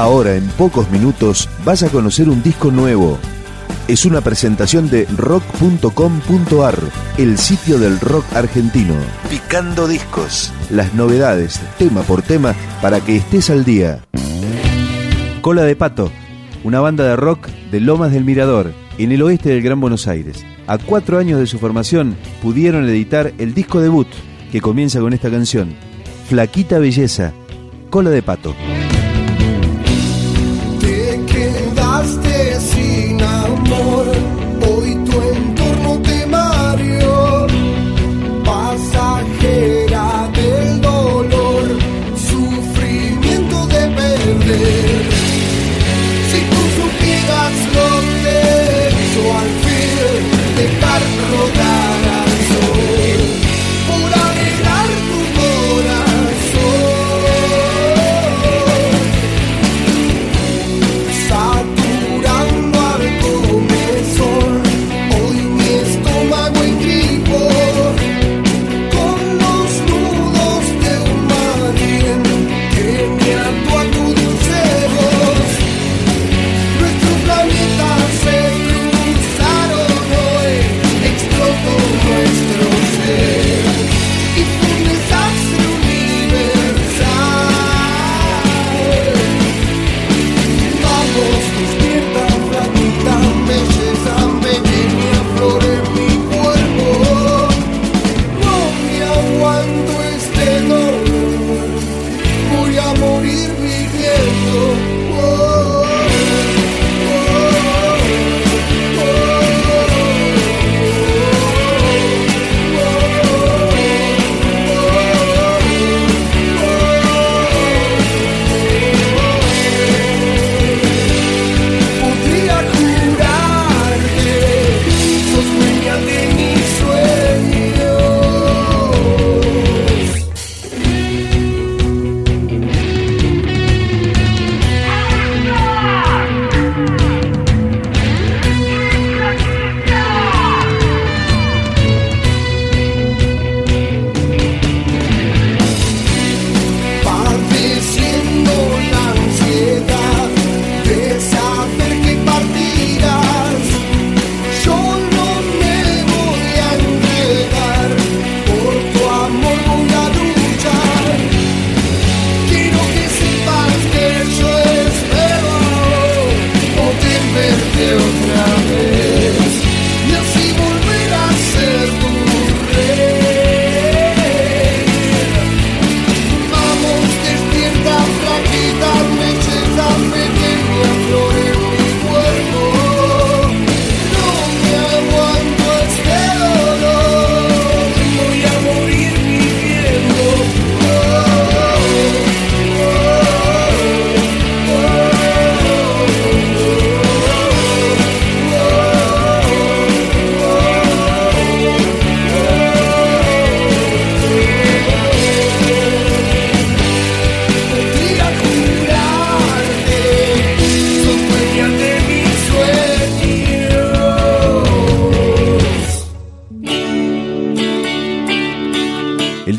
Ahora, en pocos minutos, vas a conocer un disco nuevo. Es una presentación de rock.com.ar, el sitio del rock argentino. Picando discos. Las novedades, tema por tema, para que estés al día. Cola de Pato, una banda de rock de Lomas del Mirador, en el oeste del Gran Buenos Aires. A cuatro años de su formación, pudieron editar el disco debut, que comienza con esta canción, Flaquita Belleza, Cola de Pato. live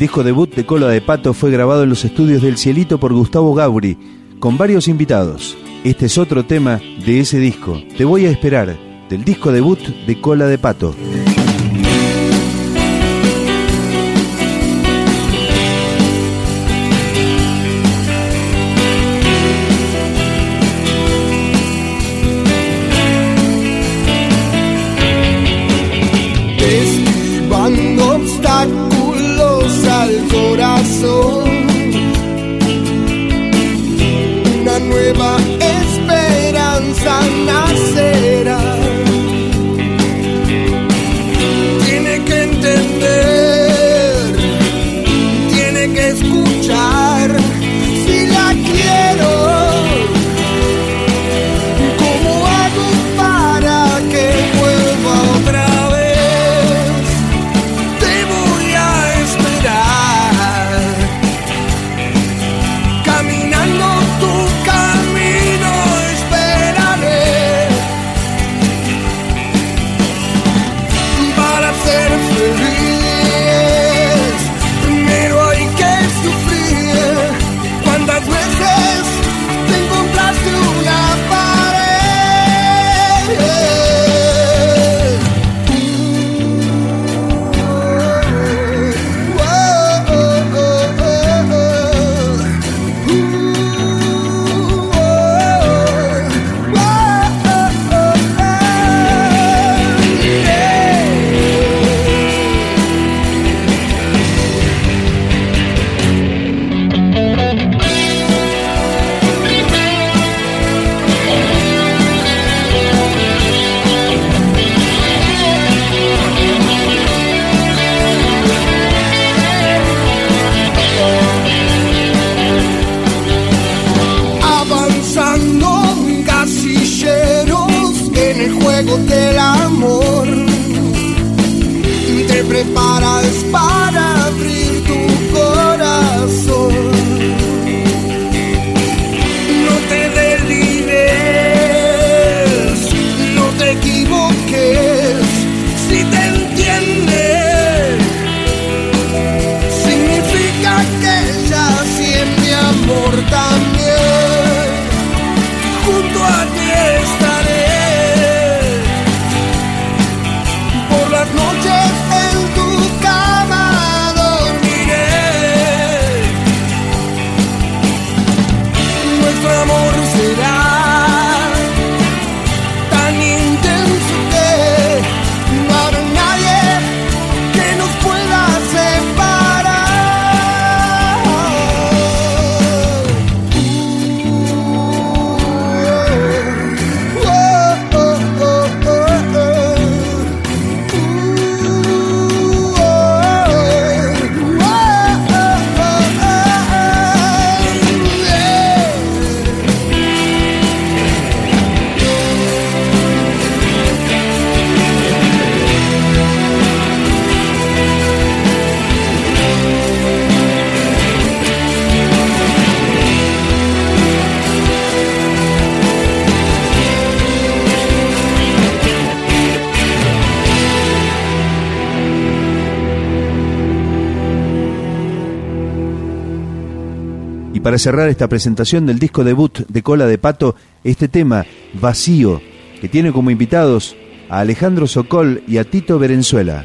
disco debut de Cola de Pato fue grabado en los estudios del Cielito por Gustavo Gauri, con varios invitados. Este es otro tema de ese disco. Te voy a esperar, del disco debut de Cola de Pato. juegos del amor te preparas para abrir tu corazón. Para cerrar esta presentación del disco debut de Cola de Pato, este tema, Vacío, que tiene como invitados a Alejandro Socol y a Tito Berenzuela.